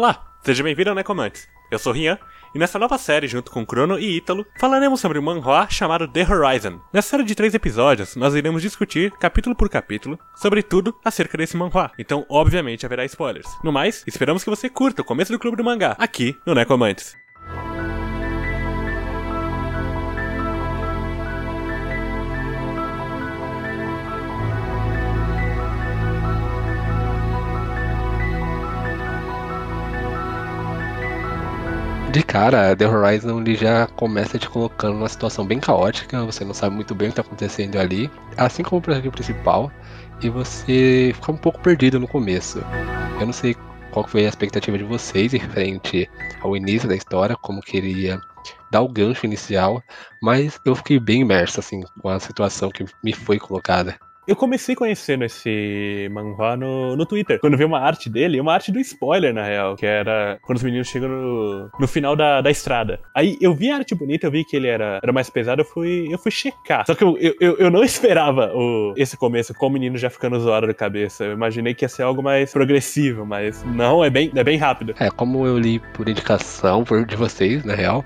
Olá, seja bem-vindo ao Necomantes. Eu sou Rian, e nessa nova série, junto com Crono e Ítalo, falaremos sobre um manhwa chamado The Horizon. Nessa série de três episódios, nós iremos discutir, capítulo por capítulo, sobre tudo acerca desse manhwa. Então, obviamente, haverá spoilers. No mais, esperamos que você curta o começo do Clube do Mangá, aqui no Necomantes. De cara, The Horizon ele já começa te colocando numa situação bem caótica, você não sabe muito bem o que está acontecendo ali, assim como o personagem principal, e você fica um pouco perdido no começo. Eu não sei qual foi a expectativa de vocês em frente ao início da história, como queria dar o gancho inicial, mas eu fiquei bem imerso assim com a situação que me foi colocada. Eu comecei conhecendo esse manhwa no, no Twitter, quando vi uma arte dele, uma arte do spoiler, na real, que era quando os meninos chegam no, no final da, da estrada. Aí eu vi a arte bonita, eu vi que ele era, era mais pesado, eu fui, eu fui checar. Só que eu, eu, eu não esperava o, esse começo com o menino já ficando zoado da cabeça. Eu imaginei que ia ser algo mais progressivo, mas não, é bem, é bem rápido. É, como eu li por indicação por, de vocês, na real,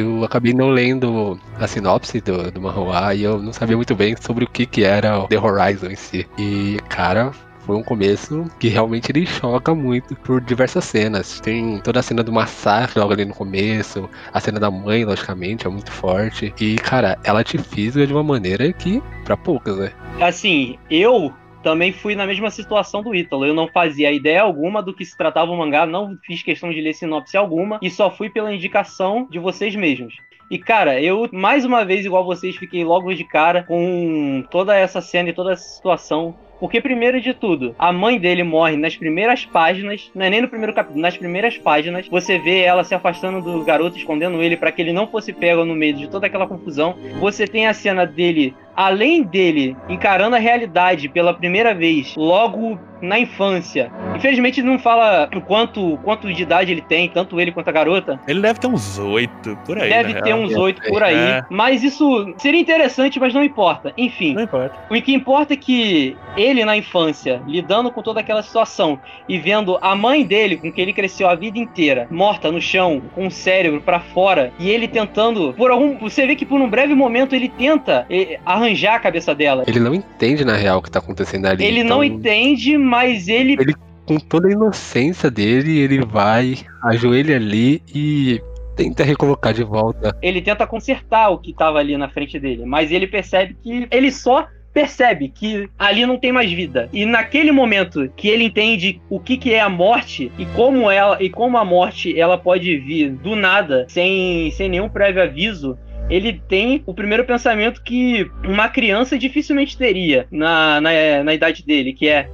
eu acabei não lendo a sinopse do, do manhwa e eu não sabia muito bem sobre o que, que era o The Horizon em si. E, cara, foi um começo que realmente ele choca muito por diversas cenas. Tem toda a cena do massacre logo ali no começo, a cena da mãe, logicamente, é muito forte. E, cara, ela te fisga de uma maneira que, para poucas, né? Assim, eu também fui na mesma situação do Ítalo. Eu não fazia ideia alguma do que se tratava o mangá, não fiz questão de ler sinopse alguma e só fui pela indicação de vocês mesmos. E cara, eu mais uma vez, igual vocês, fiquei logo de cara com toda essa cena e toda essa situação. Porque, primeiro de tudo, a mãe dele morre nas primeiras páginas, não é nem no primeiro capítulo, nas primeiras páginas. Você vê ela se afastando do garoto, escondendo ele para que ele não fosse pego no meio de toda aquela confusão. Você tem a cena dele além dele encarando a realidade pela primeira vez, logo na infância. Infelizmente não fala o quanto, quanto de idade ele tem, tanto ele quanto a garota. Ele deve ter uns oito por aí. Deve ter uns oito por aí. É. Mas isso seria interessante, mas não importa. Enfim. Não importa. O que importa é que ele na infância, lidando com toda aquela situação e vendo a mãe dele, com que ele cresceu a vida inteira, morta no chão, com o cérebro para fora, e ele tentando, por algum, você vê que por um breve momento ele tenta eh, arranjar a cabeça dela. Ele não entende, na real, o que tá acontecendo ali. Ele então... não entende, mas ele. Ele, com toda a inocência dele, ele vai, ajoelha ali e tenta recolocar de volta. Ele tenta consertar o que tava ali na frente dele, mas ele percebe que ele só percebe que ali não tem mais vida. E naquele momento que ele entende o que, que é a morte e como ela e como a morte ela pode vir do nada, sem, sem nenhum prévio aviso, ele tem o primeiro pensamento que uma criança dificilmente teria na, na, na idade dele, que é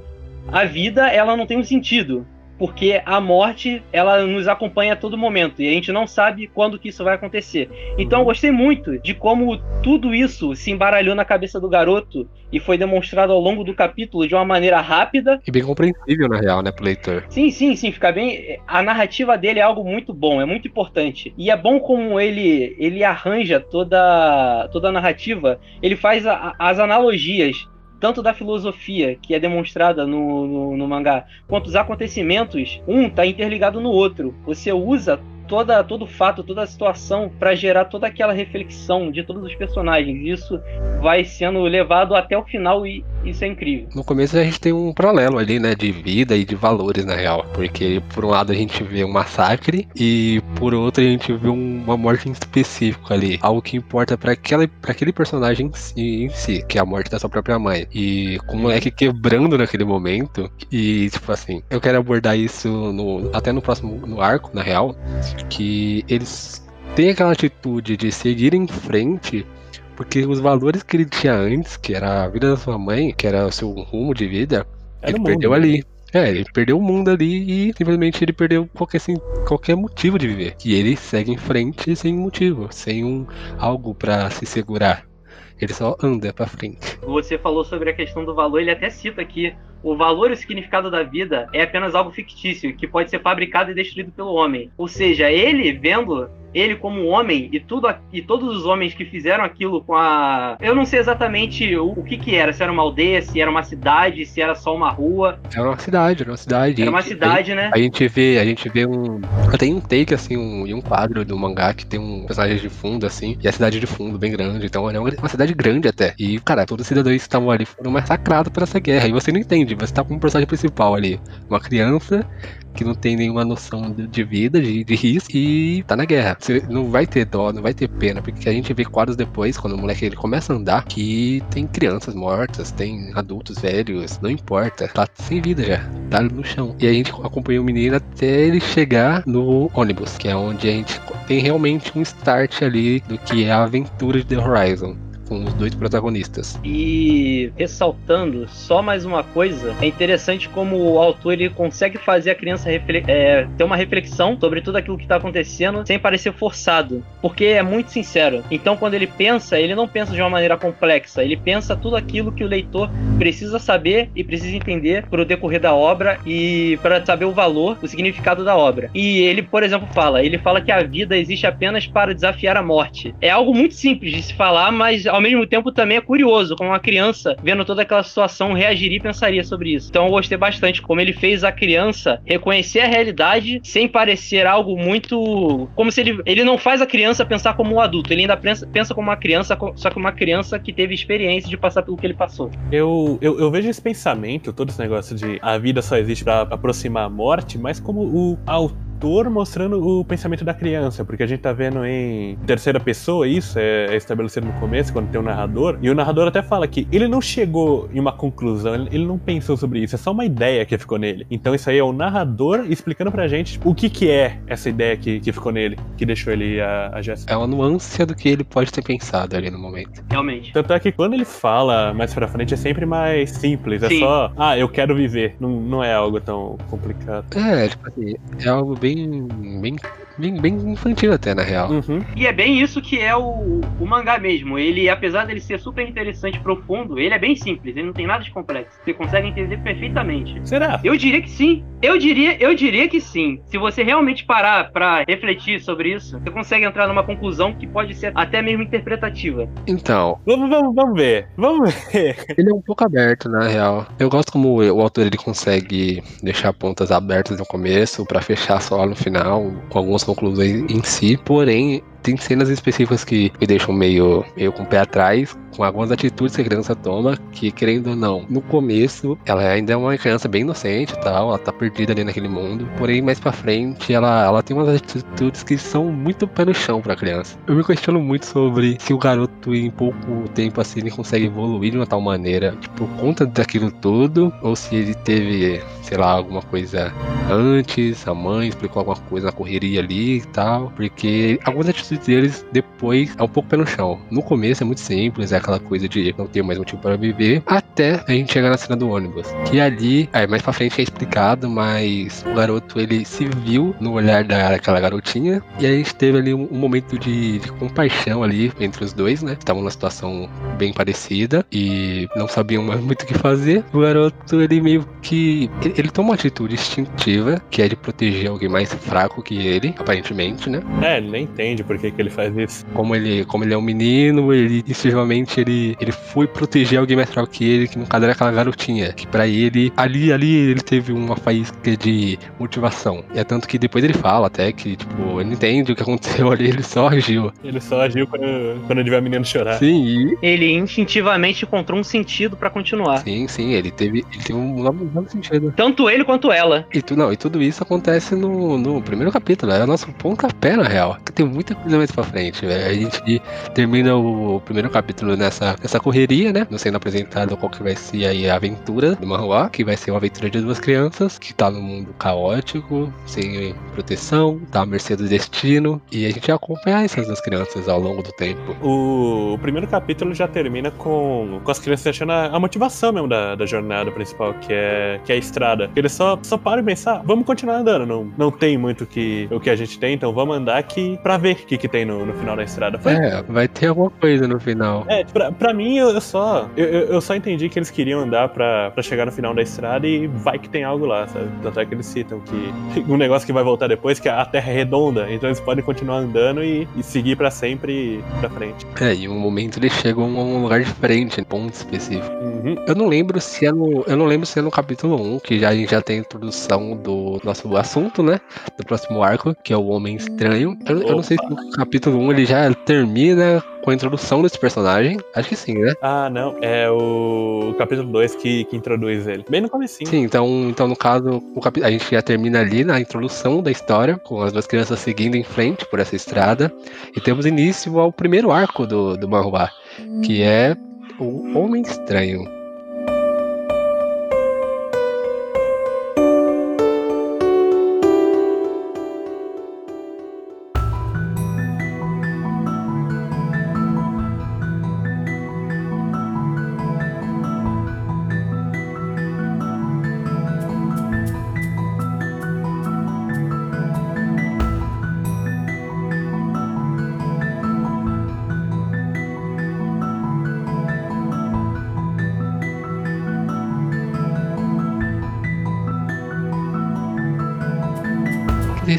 a vida ela não tem um sentido porque a morte ela nos acompanha a todo momento e a gente não sabe quando que isso vai acontecer. Então eu gostei muito de como tudo isso se embaralhou na cabeça do garoto e foi demonstrado ao longo do capítulo de uma maneira rápida e bem compreensível na real, né, pro leitor. Sim, sim, sim, fica bem. A narrativa dele é algo muito bom, é muito importante e é bom como ele ele arranja toda toda a narrativa, ele faz a, as analogias tanto da filosofia que é demonstrada no, no, no mangá, quanto os acontecimentos, um está interligado no outro. Você usa toda, todo fato, toda a situação para gerar toda aquela reflexão de todos os personagens. Isso vai sendo levado até o final e isso é incrível. No começo a gente tem um paralelo ali, né, de vida e de valores na real, porque por um lado a gente vê um massacre e por outro a gente vê uma morte em específico ali, algo que importa para aquele, aquele personagem em si, em si, que é a morte da sua própria mãe. E com o moleque quebrando naquele momento e tipo assim, eu quero abordar isso no, até no próximo no arco, na real, que eles têm aquela atitude de seguir em frente porque os valores que ele tinha antes, que era a vida da sua mãe, que era o seu rumo de vida, era ele perdeu mundo. ali. É, ele perdeu o mundo ali e simplesmente ele perdeu qualquer, assim, qualquer motivo de viver. E ele segue em frente sem motivo, sem um algo para se segurar. Ele só anda para frente. Você falou sobre a questão do valor, ele até cita aqui o valor e o significado da vida é apenas algo fictício que pode ser fabricado e destruído pelo homem. Ou seja, ele vendo ele como homem e tudo e todos os homens que fizeram aquilo com a. Eu não sei exatamente o, o que que era, se era uma aldeia, se era uma cidade, se era só uma rua. Era uma cidade, era uma cidade. Era uma cidade, a, né? A gente vê, a gente vê um. Tem um take, assim, um, e um quadro do mangá que tem um personagem de fundo, assim, e a cidade de fundo bem grande. Então é uma, uma cidade grande até. E, cara, todos os cidadãos que estavam ali foram massacrados por essa guerra. E você não entende, você tá com um personagem principal ali. Uma criança que não tem nenhuma noção de vida, de, de risco, e tá na guerra. Você não vai ter dó, não vai ter pena, porque a gente vê quadros depois, quando o moleque ele começa a andar, que tem crianças mortas, tem adultos velhos, não importa, tá sem vida já, tá no chão. E a gente acompanha o menino até ele chegar no ônibus, que é onde a gente tem realmente um start ali do que é a aventura de The Horizon com os dois protagonistas. E ressaltando só mais uma coisa, é interessante como o autor ele consegue fazer a criança é, ter uma reflexão sobre tudo aquilo que está acontecendo sem parecer forçado, porque é muito sincero. Então, quando ele pensa, ele não pensa de uma maneira complexa, ele pensa tudo aquilo que o leitor precisa saber e precisa entender para o decorrer da obra e para saber o valor, o significado da obra. E ele, por exemplo, fala, ele fala que a vida existe apenas para desafiar a morte. É algo muito simples de se falar, mas ao mesmo tempo também é curioso como uma criança, vendo toda aquela situação, reagiria e pensaria sobre isso. Então eu gostei bastante como ele fez a criança reconhecer a realidade sem parecer algo muito. Como se ele. Ele não faz a criança pensar como um adulto, ele ainda pensa, pensa como uma criança, só que uma criança que teve experiência de passar pelo que ele passou. Eu, eu, eu vejo esse pensamento, todo esse negócio de a vida só existe para aproximar a morte, mas como o autor autor mostrando o pensamento da criança, porque a gente tá vendo em terceira pessoa isso, é, é estabelecido no começo, quando tem o um narrador, e o narrador até fala que ele não chegou em uma conclusão, ele, ele, não pensou sobre isso, é só uma ideia que ficou nele. Então isso aí é o narrador explicando pra gente o que que é essa ideia que, que ficou nele, que deixou ele a, a Jéssica. É uma nuance do que ele pode ter pensado ali no momento. Realmente. Tanto é que quando ele fala mais pra frente é sempre mais simples, é Sim. só, ah, eu quero viver, não, não é algo tão complicado. É, tipo assim, é algo bem, bem bem, bem infantil até, na real. Uhum. E é bem isso que é o, o mangá mesmo. Ele, apesar dele ser super interessante e profundo, ele é bem simples, ele não tem nada de complexo. Você consegue entender perfeitamente. Será? Eu diria que sim. Eu diria, eu diria que sim. Se você realmente parar para refletir sobre isso, você consegue entrar numa conclusão que pode ser até mesmo interpretativa. Então. Vamos, vamos, vamos ver. Vamos ver. Ele é um pouco aberto, na real. Eu gosto como o autor ele consegue deixar pontas abertas no começo para fechar só no final, com alguns conclusões em si, porém tem cenas específicas que me deixam meio, meio com o pé atrás, com algumas atitudes que a criança toma, que querendo ou não, no começo, ela ainda é uma criança bem inocente e tal, ela tá perdida ali naquele mundo, porém mais pra frente, ela, ela tem umas atitudes que são muito pé no chão pra criança. Eu me questiono muito sobre se o garoto em pouco tempo assim ele consegue evoluir de uma tal maneira, tipo, por conta daquilo tudo, ou se ele teve, sei lá, alguma coisa antes, a mãe explicou alguma coisa na correria ali e tal, porque algumas atitudes deles depois é um pouco pé no chão. No começo é muito simples, é aquela coisa de não ter mais motivo para viver, até a gente chegar na cena do ônibus. Que ali, aí mais pra frente é explicado, mas o garoto ele se viu no olhar daquela garotinha, e aí a gente teve ali um, um momento de, de, compaixão ali entre os dois, né? Estavam numa situação bem parecida e não sabiam mais muito o que fazer. O garoto ele meio que. Ele, ele toma uma atitude instintiva, que é de proteger alguém mais fraco que ele, aparentemente, né? É, ele nem entende porque que, que ele faz isso. Como ele, como ele é um menino, ele instintivamente ele, ele foi proteger alguém mais fraco que ele, que no caso era aquela garotinha. Que para ele, ali, ali ele teve uma faísca de motivação. E é tanto que depois ele fala até que, tipo, ele entende o que aconteceu ali, ele só agiu. Ele só agiu quando, quando ele viu a menina chorar. Sim, e... Ele instintivamente encontrou um sentido para continuar. Sim, sim, ele teve, ele teve um novo sentido. Tanto ele quanto ela. E, tu, não, e tudo isso acontece no, no primeiro capítulo, é o nosso pontapé, na real. Tem muita coisa mais pra frente. A gente termina o primeiro capítulo nessa, nessa correria, né? Não sendo apresentado qual que vai ser aí a aventura do Manhua, que vai ser uma aventura de duas crianças, que tá num mundo caótico, sem proteção, tá à mercê do destino. E a gente vai acompanhar essas duas crianças ao longo do tempo. O, primeiro capítulo já termina com, com as crianças achando a, a motivação mesmo da, da jornada principal, que é, que é a estrada. Eles só, só param e pensam, ah, vamos continuar andando. Não, não tem muito que, o que a gente tem, então vamos andar aqui pra ver o que, que tem no, no final da estrada. Foi... É, vai ter alguma coisa no final. É, pra, pra mim, eu, eu só. Eu, eu só entendi que eles queriam andar pra, pra chegar no final da estrada e vai que tem algo lá, sabe? Tanto é que eles citam que um negócio que vai voltar depois, que a Terra é redonda, então eles podem continuar andando e, e seguir para sempre pra frente. É, e um momento eles chegam a um lugar diferente, ponto específico. Uhum. Eu não lembro se é no. Eu não lembro se é no capítulo 1, que já, a gente já tem a introdução do nosso assunto, né? Do próximo arco, que é o Homem Estranho. Eu, eu não sei se no capítulo 1 ele já termina com a introdução desse personagem. Acho que sim, né? Ah, não. É o capítulo 2 que, que introduz ele. Bem no começo. Sim, então, então no caso, cap... a gente já termina ali na introdução da história, com as duas crianças seguindo em frente por essa estrada. E temos início ao primeiro arco do, do Manhua, que é o Homem Estranho.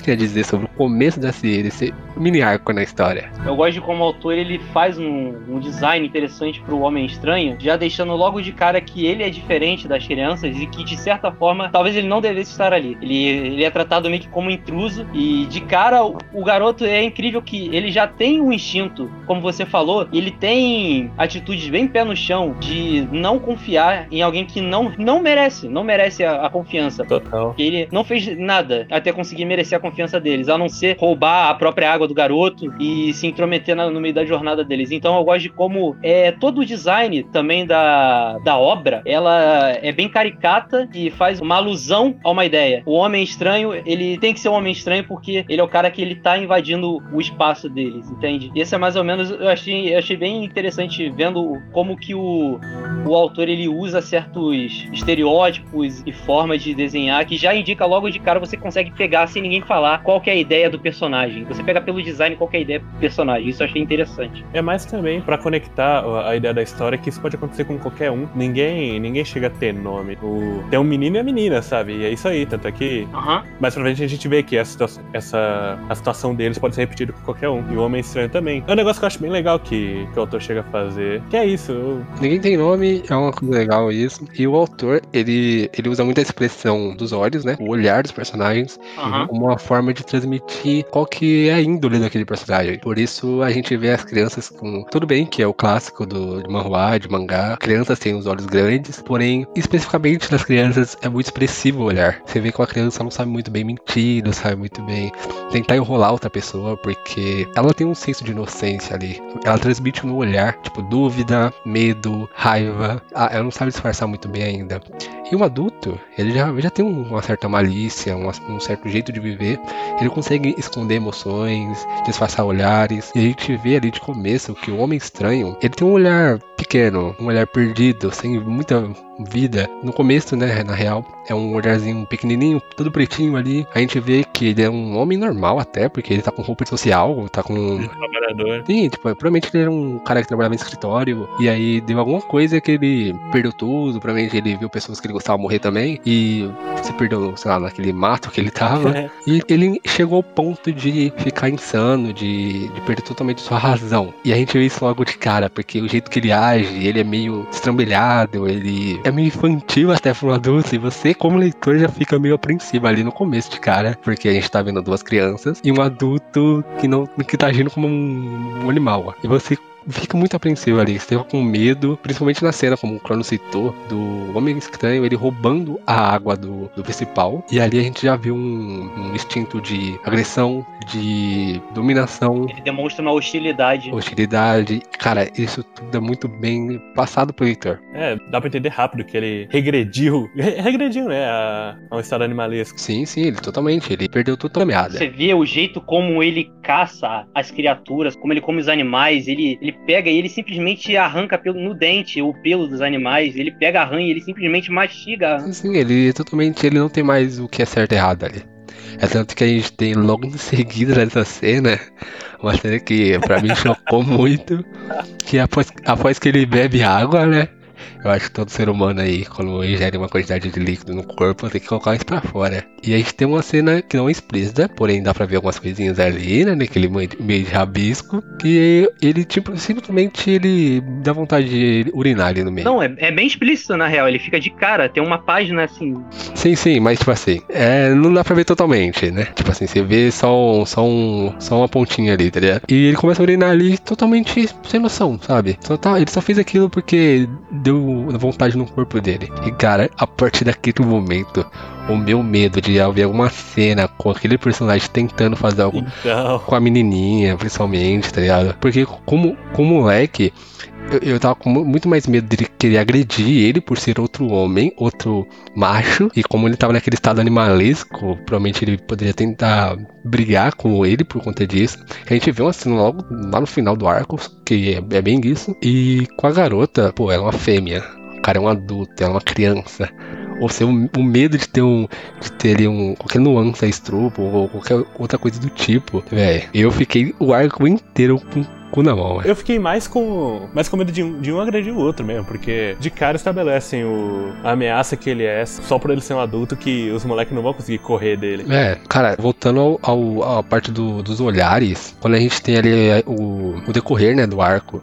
Tem a dizer sobre o começo desse, desse mini arco na história? Eu gosto de como o autor ele faz um, um design interessante pro Homem Estranho, já deixando logo de cara que ele é diferente das crianças e que, de certa forma, talvez ele não devesse estar ali. Ele, ele é tratado meio que como intruso e, de cara, o, o garoto é incrível que ele já tem um instinto, como você falou, ele tem atitudes bem pé no chão de não confiar em alguém que não, não merece, não merece a, a confiança. Total. Ele não fez nada até conseguir merecer a confiança deles, a não ser roubar a própria água do garoto e se intrometer na, no meio da jornada deles. Então eu gosto de como é todo o design também da, da obra, ela é bem caricata e faz uma alusão a uma ideia. O Homem Estranho, ele tem que ser um Homem Estranho porque ele é o cara que ele tá invadindo o espaço deles, entende? Esse é mais ou menos, eu achei, eu achei bem interessante vendo como que o, o autor ele usa certos estereótipos e formas de desenhar que já indica logo de cara você consegue pegar sem ninguém falar qual é a ideia do personagem. Você pega pelo design qual é a ideia do personagem. Isso eu achei interessante. É mais também para conectar a ideia da história que isso pode acontecer com qualquer um. Ninguém, ninguém chega a ter nome. O, tem um menino e a menina, sabe? E é isso aí, tanto é que uhum. mais pra frente a gente vê que essa, essa a situação deles pode ser repetida com qualquer um. E o Homem Estranho também. É um negócio que eu acho bem legal que, que o autor chega a fazer. Que é isso. Eu... Ninguém tem nome, é uma coisa legal isso. E o autor, ele, ele usa muito a expressão dos olhos, né? O olhar dos personagens uhum. como uma forma de transmitir qual que é a índole daquele personagem. Por isso a gente vê as crianças com. Tudo bem que é o clássico do, de manhua, de mangá. Crianças têm os olhos grandes, porém, especificamente nas crianças, é muito expressivo o olhar. Você vê que uma criança não sabe muito bem mentir, não sabe muito bem tentar enrolar outra pessoa, porque ela tem um senso de inocência ali. Ela transmite no olhar, tipo, dúvida, medo, raiva. Ah, ela não sabe disfarçar muito bem ainda. E um adulto, ele já, já tem uma certa malícia, um, um certo jeito de viver. Ele consegue esconder emoções, disfarçar olhares. E a gente vê ali de começo que o homem estranho, ele tem um olhar pequeno, um olhar perdido, sem muita vida. No começo, né, na real, é um olharzinho pequenininho, todo pretinho ali. A gente vê que ele é um homem normal até, porque ele tá com roupa social, tá com... Trabalhador. Sim, tipo, provavelmente ele era um cara que trabalhava em escritório, e aí deu alguma coisa que ele perdeu tudo, provavelmente ele viu pessoas que ele gostava morrer também, e se perdeu, sei lá, naquele mato que ele tava. É. E ele chegou ao ponto de ficar insano, de, de perder totalmente sua razão. E a gente vê isso logo de cara, porque o jeito que ele age, ele é meio estrambelhado, ele é meio infantil até um adulto, e você, como leitor, já fica meio apreensivo ali no começo de cara, porque a gente tá vendo duas crianças e um adulto que não que tá agindo como um, um animal. E você fica muito apreensivo ali. Você fica com medo, principalmente na cena, como o Crono citou, do Homem Estranho, ele roubando a água do, do principal. E ali a gente já viu um, um instinto de agressão, de dominação. Ele demonstra uma hostilidade. Hostilidade. Cara, isso tudo é muito bem passado pro leitor. É, dá pra entender rápido que ele regrediu. Regrediu, né? A, a um estado animalesco. Sim, sim, ele totalmente. Ele perdeu toda a meada. Você vê o jeito como ele caça as criaturas, como ele come os animais, ele, ele pega e ele simplesmente arranca pelo, no dente o pelo dos animais, ele pega a rã e ele simplesmente mastiga. Sim, sim, ele totalmente ele não tem mais o que é certo e errado ali. É tanto que a gente tem logo em seguida nessa cena, uma cena que pra mim chocou muito, que após, após que ele bebe água, né? Eu acho que todo ser humano aí, quando ingere uma quantidade de líquido no corpo, tem que colocar isso pra fora. E a gente tem uma cena que não é explícita, porém dá pra ver algumas coisinhas ali, né? Naquele meio de rabisco. Que ele, tipo, simplesmente ele dá vontade de urinar ali no meio. Não, é, é bem explícito na real. Ele fica de cara, tem uma página assim. Sim, sim, mas tipo assim, é, não dá pra ver totalmente, né? Tipo assim, você vê só, um, só, um, só uma pontinha ali, tá ligado? E ele começa a urinar ali totalmente sem noção, sabe? Só tá, ele só fez aquilo porque deu vontade no corpo dele. E cara, a partir daquele momento, o meu medo de ver alguma cena com aquele personagem tentando fazer algo Então. com a menininha, principalmente, tá ligado? Porque como, como moleque, eu, eu tava com mu- muito mais medo dele querer agredir ele por ser outro homem, outro macho. E como ele tava naquele estado animalesco, provavelmente ele poderia tentar brigar com ele por conta disso. A gente vê uma cena logo lá no final do arco, que é, é bem isso. E com a garota, pô, ela é uma fêmea. O cara é um adulto, ela é uma criança. Ou seja, o, o medo de ter um. de ter ali um. qualquer nuance a estrupo ou qualquer outra coisa do tipo. Velho, eu fiquei o arco inteiro com o cu na mão, velho. Eu fiquei mais com, mais com medo de um, de um agredir o outro mesmo, porque de cara estabelecem o, a ameaça que ele é só por ele ser um adulto que os moleques não vão conseguir correr dele. É, cara, voltando ao, à parte do- dos olhares, quando a gente tem ali o, o decorrer, né, do arco,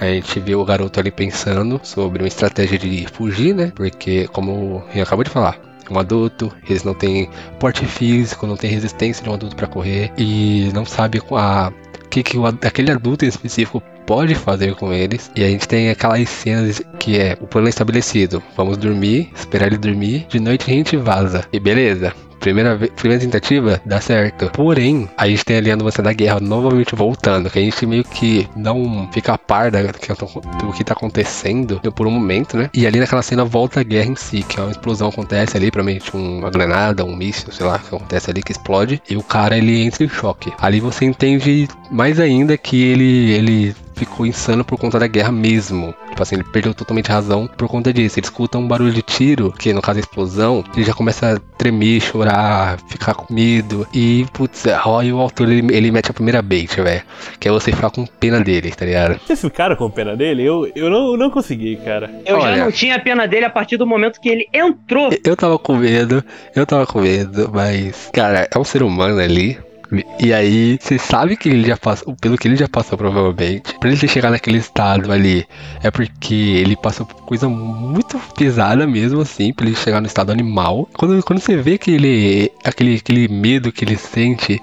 a gente vê o garoto ali pensando sobre uma estratégia de fugir, né, porque, como Rian acabou de falar, é um adulto, eles não têm porte físico, não tem resistência de um adulto pra correr, e não sabe a, o que, que o aquele adulto em específico pode fazer com eles. E a gente tem aquelas cenas que é o plano estabelecido. Vamos dormir, esperar ele dormir, de noite a gente vaza. E beleza. Primeira, primeira tentativa, dá certo. Porém, a gente tem ali a nuance da guerra novamente voltando, que a gente meio que não fica a par da, do que tá acontecendo por um momento, né? E ali naquela cena volta a guerra em si, que é uma explosão acontece ali, provavelmente uma granada, um míssil, sei lá, que acontece ali, que explode, e o cara ele entra em choque. Ali você entende mais ainda que ele, ele ficou insano por conta da guerra mesmo. Tipo assim, ele perdeu totalmente a razão por conta disso. Ele escuta um barulho de tiro, que no caso é explosão, ele já começa a tremer, chorar, ficar com medo. E, putz, aí o autor ele, ele mete a primeira bait, velho. Que é você ficar com pena dele, tá ligado? Vocês ficaram com pena dele? Eu, eu não, não consegui, cara. Eu Olha. já não tinha pena dele a partir do momento que ele entrou. Eu tava com medo, eu tava com medo, mas, cara, é um ser humano ali. E aí, você sabe que ele já passou, pelo que ele já passou provavelmente, pra ele ter chegado naquele estado ali, é porque ele passou por coisa muito pesada mesmo, assim, pra ele chegar no estado animal. Quando, quando você vê que ele, aquele, aquele medo que ele sente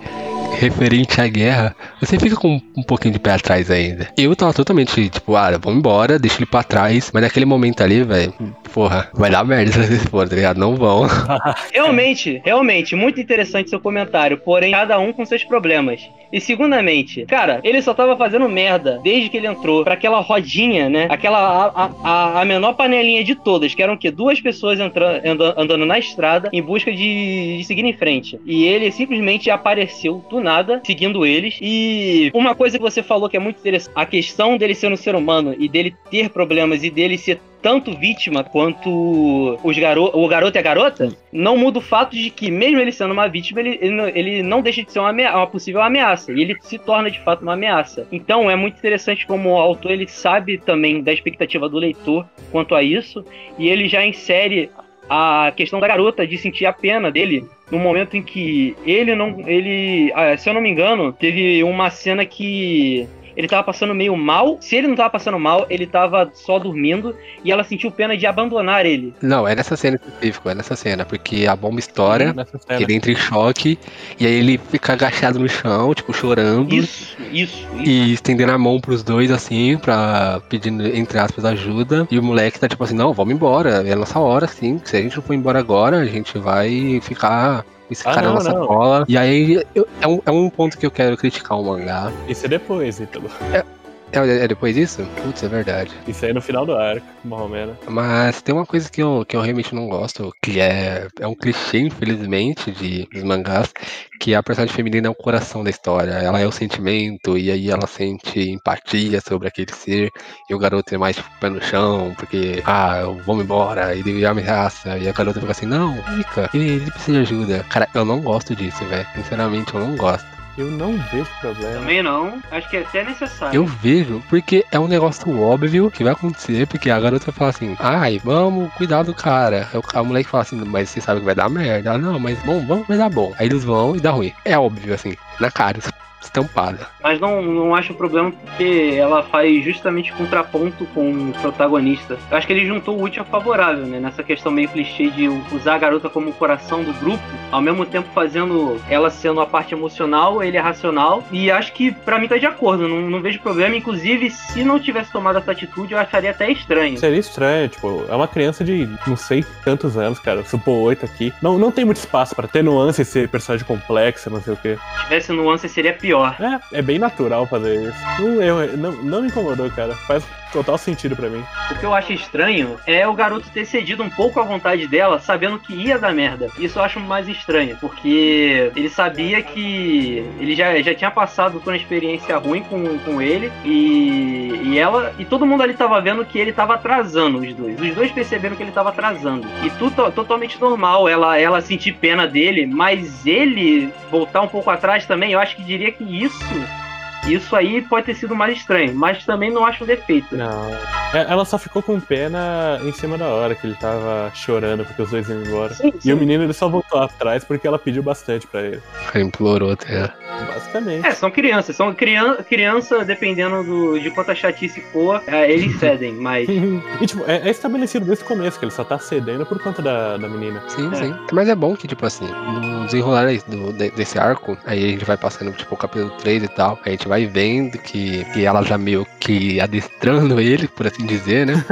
referente à guerra, você fica com um pouquinho de pé atrás ainda. Eu tava totalmente, tipo, ah, vamos embora, deixa ele pra trás, mas naquele momento ali, velho, porra, vai dar merda se vocês forem, tá ligado? Não vão. Realmente, realmente, muito interessante seu comentário. Porém, cada um com seus problemas. E segundamente, cara, ele só tava fazendo merda desde que ele entrou pra aquela rodinha, né? Aquela a, a- a, menor panelinha de todas, que eram o quê? Duas pessoas entrando, anda- andando na estrada em busca de, de seguir em frente. E ele simplesmente apareceu do nada, seguindo eles. E uma coisa que você falou que é muito interessante, a questão dele ser um ser humano e dele ter problemas e dele ser tanto vítima quanto os garo o garoto e a garota, não muda o fato de que, mesmo ele sendo uma vítima, ele, ele, não, ele não deixa de ser uma, uma possível ameaça. E ele se torna de fato uma ameaça. Então é muito interessante como o autor ele sabe também da expectativa do leitor quanto a isso. E ele já insere a questão da garota de sentir a pena dele no momento em que ele não. ele ah, Se eu não me engano, teve uma cena que. Ele tava passando meio mal. Se ele não tava passando mal, ele tava só dormindo. E ela sentiu pena de abandonar ele. Não, é nessa cena específica, é nessa cena, porque a bomba estoura, Nessa cena. ele entra em choque, e aí ele fica agachado no chão, tipo, chorando. Isso, isso, isso. E estendendo a mão pros dois, assim, pra pedindo, entre aspas, ajuda. E o moleque tá tipo assim, não, vamos embora. É a nossa hora, sim. Se a gente não for embora agora, a gente vai ficar esse Ah, cara não, na nossa não. cola. E aí, eu- é, um, é um ponto que eu quero criticar o mangá. Isso é depois, Ítalo. É, é depois disso? Putz, é verdade. Isso aí é no final do arco, menos. Mas tem uma coisa que eu, que eu realmente não gosto, que é, é um clichê, infelizmente, de, dos mangás, que a personagem feminina é o coração da história. Ela é o sentimento, e aí ela sente empatia sobre aquele ser, e o garoto é mais tipo, pé no chão, porque, ah, eu vou embora, e ele ameaça, e a garota fica assim, não, fica, ele, ele precisa de ajuda. Cara, eu não gosto disso, velho. Sinceramente, eu não gosto. Eu não vejo problema. Também não. Acho que é até necessário. Eu vejo, porque é um negócio óbvio que vai acontecer, porque a garota vai falar assim, ai, vamos cuidar do cara. A moleque fala assim, mas você sabe que vai dar merda. Ela, não, mas bom, vamos, vai dar bom. Aí eles vão e dá ruim. É óbvio, assim, na cara, estampada. Mas não, não acho problema porque ela faz justamente contraponto com o protagonista. Eu acho que ele juntou o útil ao favorável, né? Nessa questão meio clichê de usar a garota como o coração do grupo, ao mesmo tempo fazendo ela sendo a parte emocional, ele é racional. E acho que pra mim tá de acordo, não, não vejo problema. Inclusive, se não tivesse tomado essa atitude, eu acharia até estranho. Seria estranho, tipo, é uma criança de não sei quantos anos, cara. Supor oito aqui. Não, não tem muito espaço pra ter nuance e ser personagem complexo, não sei o quê. Se tivesse nuance, seria pior. É, é bem natural fazer isso. Não, eu, não, não me incomodou, cara. Faz total sentido pra mim. O que eu acho estranho é o garoto ter cedido um pouco à vontade dela, sabendo que ia dar merda. Isso eu acho mais estranho, porque ele sabia que ele já, já tinha passado por uma experiência ruim com, com ele e, e ela e todo mundo ali tava vendo que ele tava atrasando os dois. Os dois perceberam que ele tava atrasando. E tudo totalmente normal ela ela sentir pena dele, mas ele voltar um pouco atrás também, eu acho que diria que isso isso aí pode ter sido mais estranho, mas também não acho um defeito. Não. É, Ela só ficou com pena em cima da hora, que ele tava chorando porque os dois iam embora. Sim, E o menino ele só voltou atrás porque ela pediu bastante pra ele. Ela implorou até. Basicamente. É, são crianças. São criança, criança dependendo do, de quanta chatice for, é, eles cedem, mas. e tipo, é, é estabelecido desde o começo que ele só tá cedendo por conta da, da menina. Sim, É. sim. Mas é bom que, tipo assim, no desenrolar aí do, de- desse arco, aí a gente vai passando, tipo, o capítulo 3 e tal, a gente vai vendo que, que ela já meio que adestrando ele, por assim dizer, né?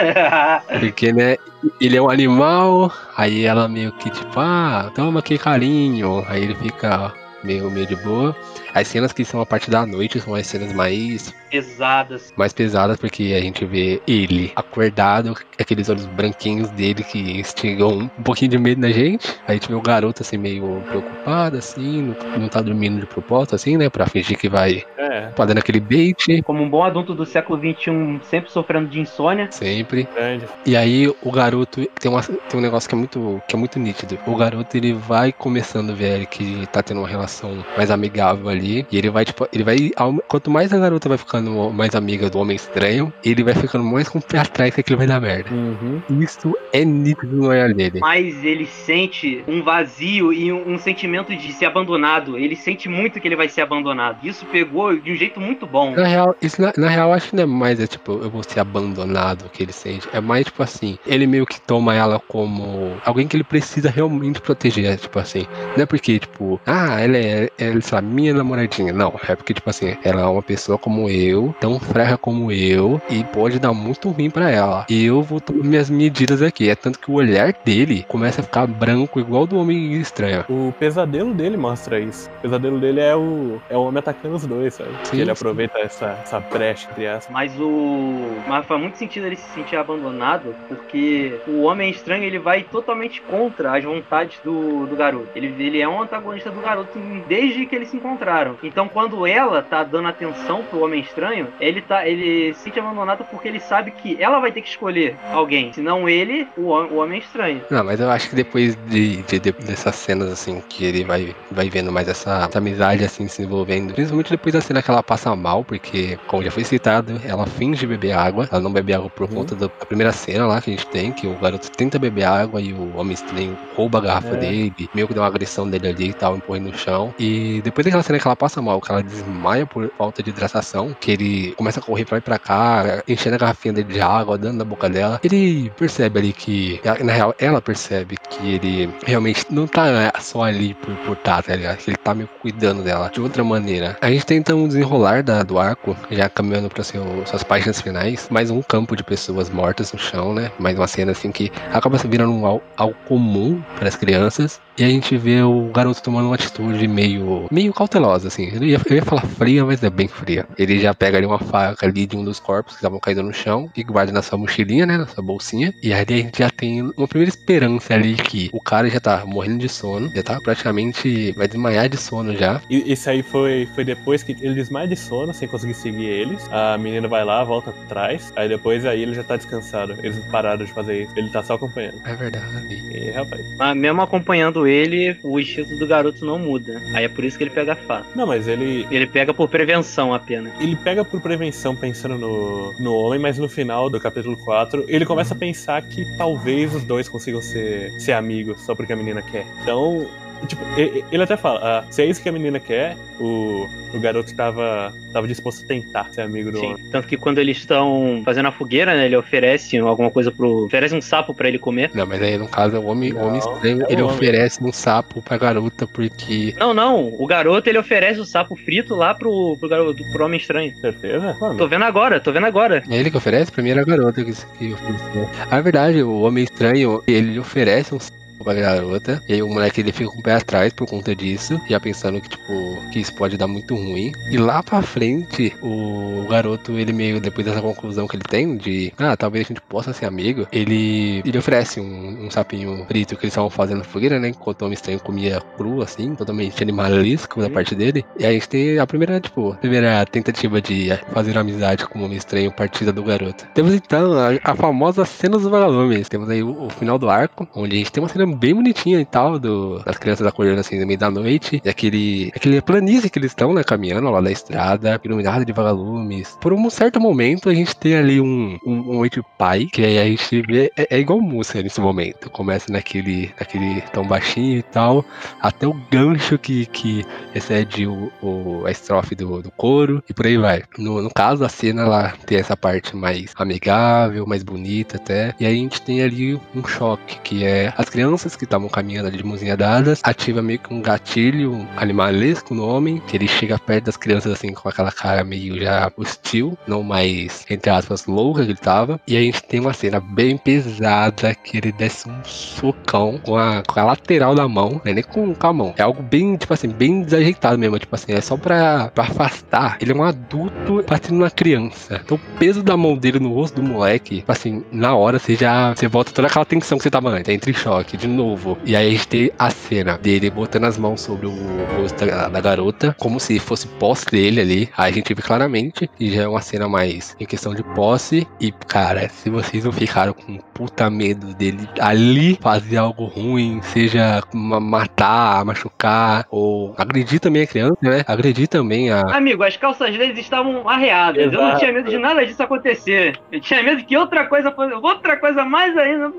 Porque, né, ele é um animal, aí ela meio que, tipo, ah, toma aqui carinho. Aí ele fica meio, meio de boa. As cenas que são a parte da noite são as cenas mais Pesadas. mais pesadas, porque a gente vê ele acordado, aqueles olhos branquinhos dele que instigam um pouquinho de medo na gente. Aí a gente vê o garoto assim, meio preocupado, assim, não, não tá dormindo de propósito, assim, né? Pra fingir que vai É, fazendo aquele bait, Como um bom adulto do século XXI, sempre sofrendo de insônia. sempre. grande. E aí o garoto tem, uma, tem um negócio que é muito que é muito nítido. O garoto ele vai começando a ver que tá tendo uma relação mais amigável ali. E ele vai, tipo, ele vai. Quanto mais a garota vai ficando mais amiga do homem estranho, ele vai ficando mais com o pé atrás que aquilo vai dar merda. Uhum. Isso é nítido no olhar dele. Mas ele sente um vazio e um, um sentimento de ser abandonado. Ele sente muito que ele vai ser abandonado. Isso pegou de um jeito muito bom. Na real, isso na, na real acho que não é mais, é tipo, eu vou ser abandonado que ele sente. É mais tipo assim, ele meio que toma ela como alguém que ele precisa realmente proteger, tipo assim. Não é porque, tipo, ah, ela é, ela, sei lá, minha namoradinha. Não, é porque, tipo assim, ela é uma pessoa como eu, tão fraca como eu, e pode dar muito ruim pra ela. E eu vou tomar minhas medidas aqui. É tanto que o olhar dele começa a ficar branco, igual do homem estranho. O pesadelo dele mostra isso. O pesadelo dele é o, é o homem atacando os dois, sabe? Sim, Que ele sim. aproveita essa, essa brecha, entre aspas. Mas o. Mas faz muito sentido ele se sentir abandonado, porque o homem estranho ele vai totalmente contra as vontades do, do garoto. Ele, ele é um antagonista do garoto desde que eles se encontraram. Então quando ela tá dando atenção pro homem estranho, ele tá. Ele se sente abandonado porque ele sabe que ela vai ter que escolher alguém. Senão ele, o, o homem estranho. Não, mas eu acho que depois de, de- de- dessas cenas, assim, que ele vai, vai vendo mais essa, essa amizade, assim, se envolvendo. Principalmente depois da cena que ela passa mal, porque, como já foi citado, ela finge beber água. Ela não bebe água por Uhum. conta da da primeira cena lá que a gente tem, que o garoto tenta beber água e o homem estranho rouba a garrafa É. dele, meio que dá uma agressão dele ali e tal, empurra no chão. E depois daquela cena que ela passa mal, que ela desmaia por falta de hidratação, que ele começa a correr pra e pra cá, enchendo a garrafinha dele de água, dando na boca dela, ele percebe ali que, na real, ela percebe que ele realmente não tá só ali por, por tá, tá ligado? Que ele tá meio cuidando dela de outra maneira. A gente tenta um desenrolar da, do arco, já caminhando para suas páginas finais, mais um campo de pessoas mortas no chão, né? Mais uma cena assim que acaba se virando al- algo comum para as crianças. E a gente vê o garoto tomando uma atitude meio, meio cautelosa, assim. Eu ia, eu ia falar fria, mas é bem fria. Ele já pega ali uma faca ali de um dos corpos que estavam caindo no chão e guarda na sua mochilinha, né? Na sua bolsinha. E aí a gente já tem uma primeira esperança ali que o cara já tá morrendo de sono, já tá praticamente. vai desmaiar de sono já. E esse aí foi, foi depois que ele desmaia de sono, sem conseguir seguir eles. A menina vai lá, volta atrás. Aí depois aí ele já tá descansado. Eles pararam de fazer isso. Ele tá só acompanhando. É verdade. E rapaz. Mas mesmo acompanhando segundo ele, o instinto do garoto não muda. Aí é por isso que ele pega a faca. Não, mas ele. Ele pega por prevenção apenas. Ele pega por prevenção pensando no, no homem, mas no final do capítulo 4, ele começa a pensar que talvez os dois consigam ser, ser amigos só porque a menina quer. Então, Tipo, ele até fala, ah, se é isso que a menina quer, o, o garoto tava, tava disposto a tentar ser amigo do Sim, homem. tanto que quando eles estão fazendo a fogueira, né, ele oferece alguma coisa pro... oferece um sapo pra ele comer. Não, mas aí no caso, o homem, o homem Não, estranho, é ele homem. oferece um sapo pra garota porque... Não, não, o garoto ele oferece o sapo frito lá pro, pro, garoto, pro homem estranho. Certeza? Mano, Tô vendo agora, tô vendo agora. É ele que oferece? Pra mim era a garota que, que ofereceu. A verdade, o homem estranho, ele oferece um sapo pra garota, e aí o moleque ele fica com o pé atrás por conta disso, já pensando que, tipo, que isso pode dar muito ruim. E lá pra frente, o garoto, ele meio, depois dessa conclusão que ele tem, de, ah, talvez a gente possa ser amigo, ele, ele oferece um, um sapinho frito que eles estavam fazendo na fogueira, né, enquanto o homem estranho comia cru, assim, totalmente animalesco da parte dele. E aí a gente tem a primeira, tipo, a primeira tentativa de fazer amizade com o homem estranho, partida do garoto. Temos então a, a famosa cena dos vagalumes. Temos aí o, o final do arco, onde a gente tem uma cena bem bonitinha e tal, do, das crianças acordando assim no meio da noite, e aquele, aquele planície que eles estão, né, caminhando lá da estrada, iluminada de vagalumes. Por um certo momento, a gente tem ali um, um, um ente pai, que aí a gente vê, é, é igual música nesse momento. Começa naquele, naquele tão baixinho e tal, até o gancho que, que excede o, o- a estrofe do, do coro, e por aí vai. No, no caso, a cena ela tem essa parte mais amigável, mais bonita até, e aí a gente tem ali um choque, que é as crianças que estavam caminhando ali de mãozinha dadas, ativa meio que um gatilho animalesco no homem, que ele chega perto das crianças assim com aquela cara meio já hostil, não mais, entre aspas, louca que ele tava, e a gente tem uma cena bem pesada, que ele desce um socão com a, com a lateral da mão, não é nem com, com a mão, é algo bem, tipo assim, bem desajeitado mesmo, tipo assim, é só pra, pra afastar, ele é um adulto batendo na criança, então o peso da mão dele no rosto do moleque, tipo assim, na hora você já, você volta toda aquela tensão que você tava antes, entra em choque de novo, e aí a gente tem a cena dele botando as mãos sobre o rosto da, da garota, como se fosse posse dele ali, aí a gente vê claramente, e já é uma cena mais em questão de posse, e cara, se vocês não ficaram com um puta medo dele ali fazer algo ruim, seja ma- matar, machucar, ou agredir também a criança, né? Agredir também a. Amigo, as calças deles estavam arreadas. Eu não Exato. tinha medo de nada disso acontecer. Eu tinha medo que outra coisa fosse. Outra coisa mais ainda.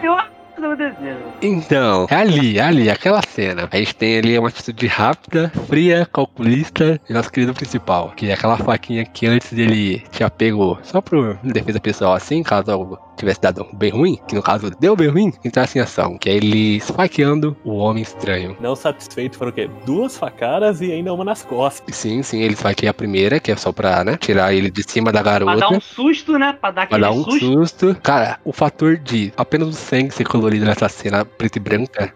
Pior coisa acontecendo. Então, é ali, é ali, aquela cena. A gente tem ali uma atitude rápida, fria, calculista e nosso querido principal, que é aquela faquinha que antes dele tinha pego só por defesa pessoal assim, caso algo tivesse dado bem ruim, que no caso deu bem ruim, entrasse em ação, que é ele esfaqueando o homem estranho. não satisfeito, foram o quê? Duas facadas e ainda uma nas costas. Sim, sim, ele esfaqueia a primeira, que é só pra, né, tirar ele de cima da Pra garota. dar um susto, né? Pra dar Pra aquele dar um susto. susto. Cara, o fator de apenas o sangue ser colorido nessa cena preta e branca,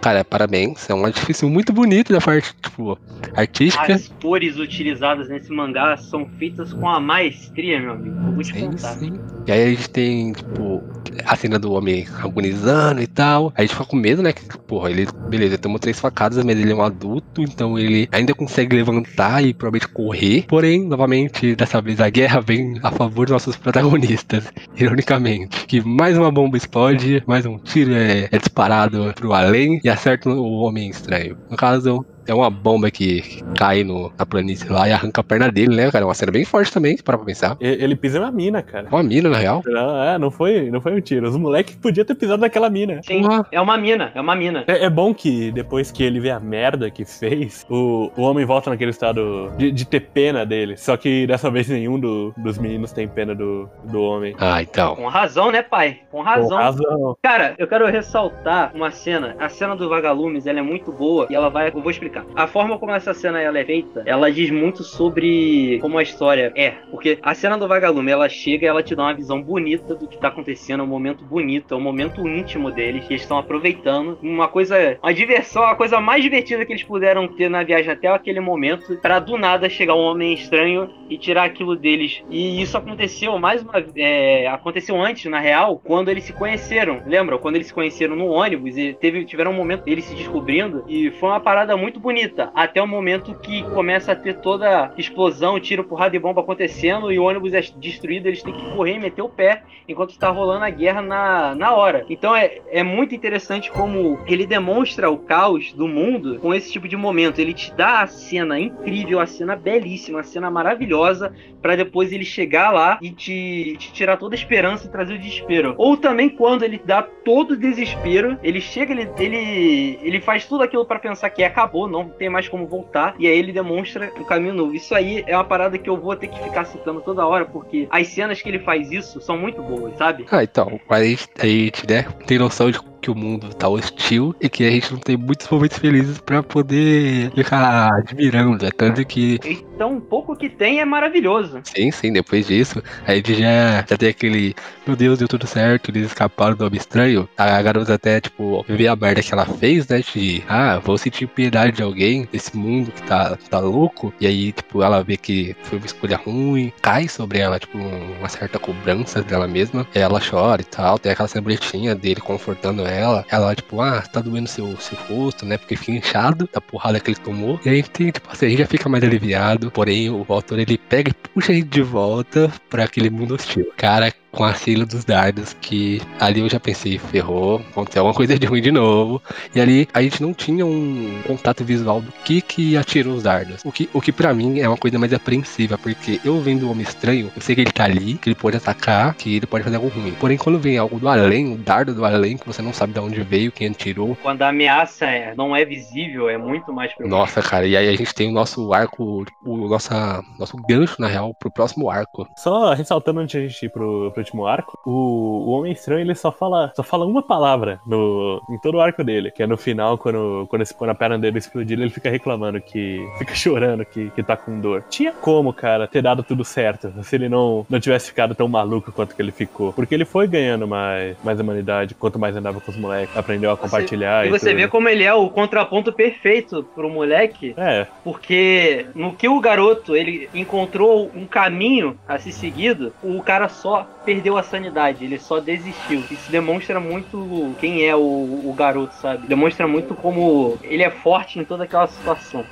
cara, parabéns. É um artifício muito bonito da parte, tipo, artística. As cores utilizadas nesse mangá são feitas com a maestria, meu amigo. Eu vou te Sim, contar. sim. E aí a gente tem, tipo, a cena do homem agonizando e tal. Aí a gente fica com medo, né? Que, porra, ele, beleza, ele tomou três facadas, mas ele é um adulto, então ele ainda consegue levantar e provavelmente correr. Porém, novamente, dessa vez a guerra vem a favor dos nossos protagonistas, ironicamente. Que mais uma bomba explode, mais um tiro é, é disparado pro além e acerta o homem estranho. No caso, é uma bomba que cai no, na planície lá e arranca a perna dele, né, cara? É uma cena bem forte também, se parar pra pensar. Ele pisa na mina, cara. Uma mina, na real. Não, é, não foi, não foi um tiro. Os moleques podiam ter pisado naquela mina. Sim, Porra. é uma mina, é uma mina. É, é bom que depois que ele vê a merda que fez, o, o homem volta naquele estado de, de ter pena dele. Só que dessa vez nenhum do- dos meninos tem pena do, do homem. Ah, então. Com razão, né, pai? Com Com razão. razão. Cara, eu quero ressaltar uma cena. A cena do Vagalumes, ela é muito boa e ela vai. Eu vou explicar. A forma como essa cena ela é feita, ela diz muito sobre como a história é. Porque a cena do Vagalume, ela chega e ela te dá uma visão bonita do que tá acontecendo. É um momento bonito, é um momento íntimo deles. Que eles estão aproveitando. Uma coisa. Uma diversão, a coisa mais divertida que eles puderam ter na viagem até aquele momento. Pra do nada chegar um homem estranho e tirar aquilo deles. E isso aconteceu mais uma é, aconteceu antes, na real, quando eles se conheceram. Lembra? Quando eles se conheceram no ônibus e teve, tiveram um momento eles se descobrindo. E foi uma parada muito bonita, até o momento que começa a ter toda explosão, tiro, porrada e bomba acontecendo e o ônibus é destruído, eles têm que correr e meter o pé enquanto está rolando a guerra na, na hora. Então é, é muito interessante como ele demonstra o caos do mundo com esse tipo de momento. Ele te dá a cena incrível, a cena belíssima, a cena maravilhosa, para depois ele chegar lá e te, te, tirar toda a esperança e trazer o desespero. Ou também quando ele dá todo o desespero, ele chega, ele, ele, ele faz tudo aquilo para pensar que acabou, não tem mais como voltar, e aí ele demonstra um caminho novo. Isso aí é uma parada que eu vou ter que ficar citando toda hora, porque as cenas que ele faz isso são muito boas, sabe? Ah, então, gente, a gente né, tem noção de que o mundo tá hostil e que a gente não tem muitos momentos felizes para poder ficar admirando. É tanto que. Então, o pouco que tem é maravilhoso. Sim, sim, depois disso, a gente já, já tem aquele. Meu Deus, deu tudo certo, eles escaparam do homem estranho. A garota até, tipo, vê a merda que ela fez, né? De, ah, vou sentir piedade de alguém desse mundo que tá, tá louco. E aí, tipo, ela vê que foi uma escolha ruim, cai sobre ela, tipo, uma certa cobrança dela mesma. Ela chora e tal. Tem aquela cena dele confortando ela, ela, tipo, ah, tá doendo seu, seu rosto, né? Porque fica inchado da porrada que ele tomou. E aí tem, tipo assim, a gente já fica mais aliviado. Porém, o autor ele pega e puxa a gente de volta para aquele mundo hostil. Cara, com a sigla dos dardos, que ali eu já pensei, ferrou, aconteceu alguma coisa de ruim de novo. E ali a gente não tinha um contato visual do que que atirou os dardos. O que, o que para mim é uma coisa mais apreensiva, porque eu vendo o Homem Estranho, eu sei que ele tá ali, que ele pode atacar, que ele pode fazer algo ruim. Porém, quando vem algo do além, um dardo do além, que você não sabe de onde veio, quem atirou. Quando a ameaça é, não é visível, é muito mais preocupante. Nossa, cara, e aí a gente tem o nosso arco, o nossa, nosso gancho, na real, pro próximo arco. Só ressaltando antes de a gente ir pro, pro último arco, o, o Homem Estranho ele só fala, só fala uma palavra no, em todo o arco dele, que é no final, quando, quando, esse, quando a perna dele explodir, ele fica reclamando que. fica chorando que, que tá com dor. Tinha como, cara, ter dado tudo certo se ele não, não tivesse ficado tão maluco quanto que ele ficou. Porque ele foi ganhando mais, mais humanidade quanto mais andava com os moleques, aprendeu a compartilhar. Você, e, você tudo. vê como ele é o contraponto perfeito pro moleque. É. Porque no que o garoto ele encontrou um caminho a ser seguido, o cara só perdeu a sanidade, ele só desistiu. Isso demonstra muito quem é o, o garoto, sabe? Demonstra muito como ele é forte em toda aquela situação.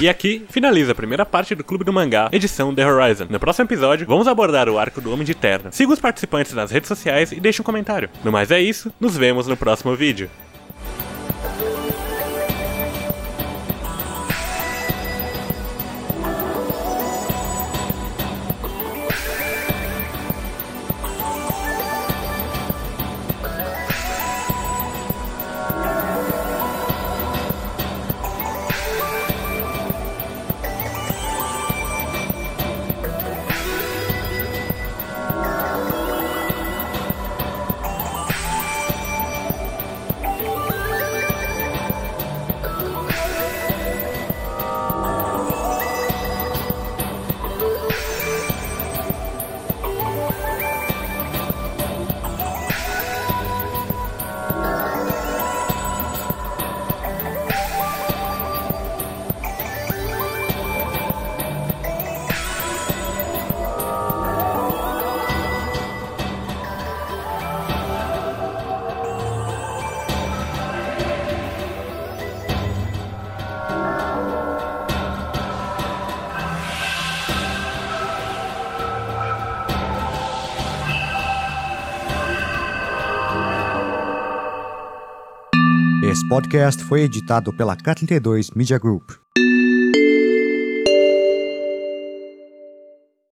E aqui finaliza a primeira parte do Clube do Mangá, edição The Horizon. No próximo episódio, vamos abordar o arco do Homem de Terra. Siga os participantes nas redes sociais e deixe um comentário. No mais é isso, nos vemos no próximo vídeo. Podcast foi editado pela K32 Media Group.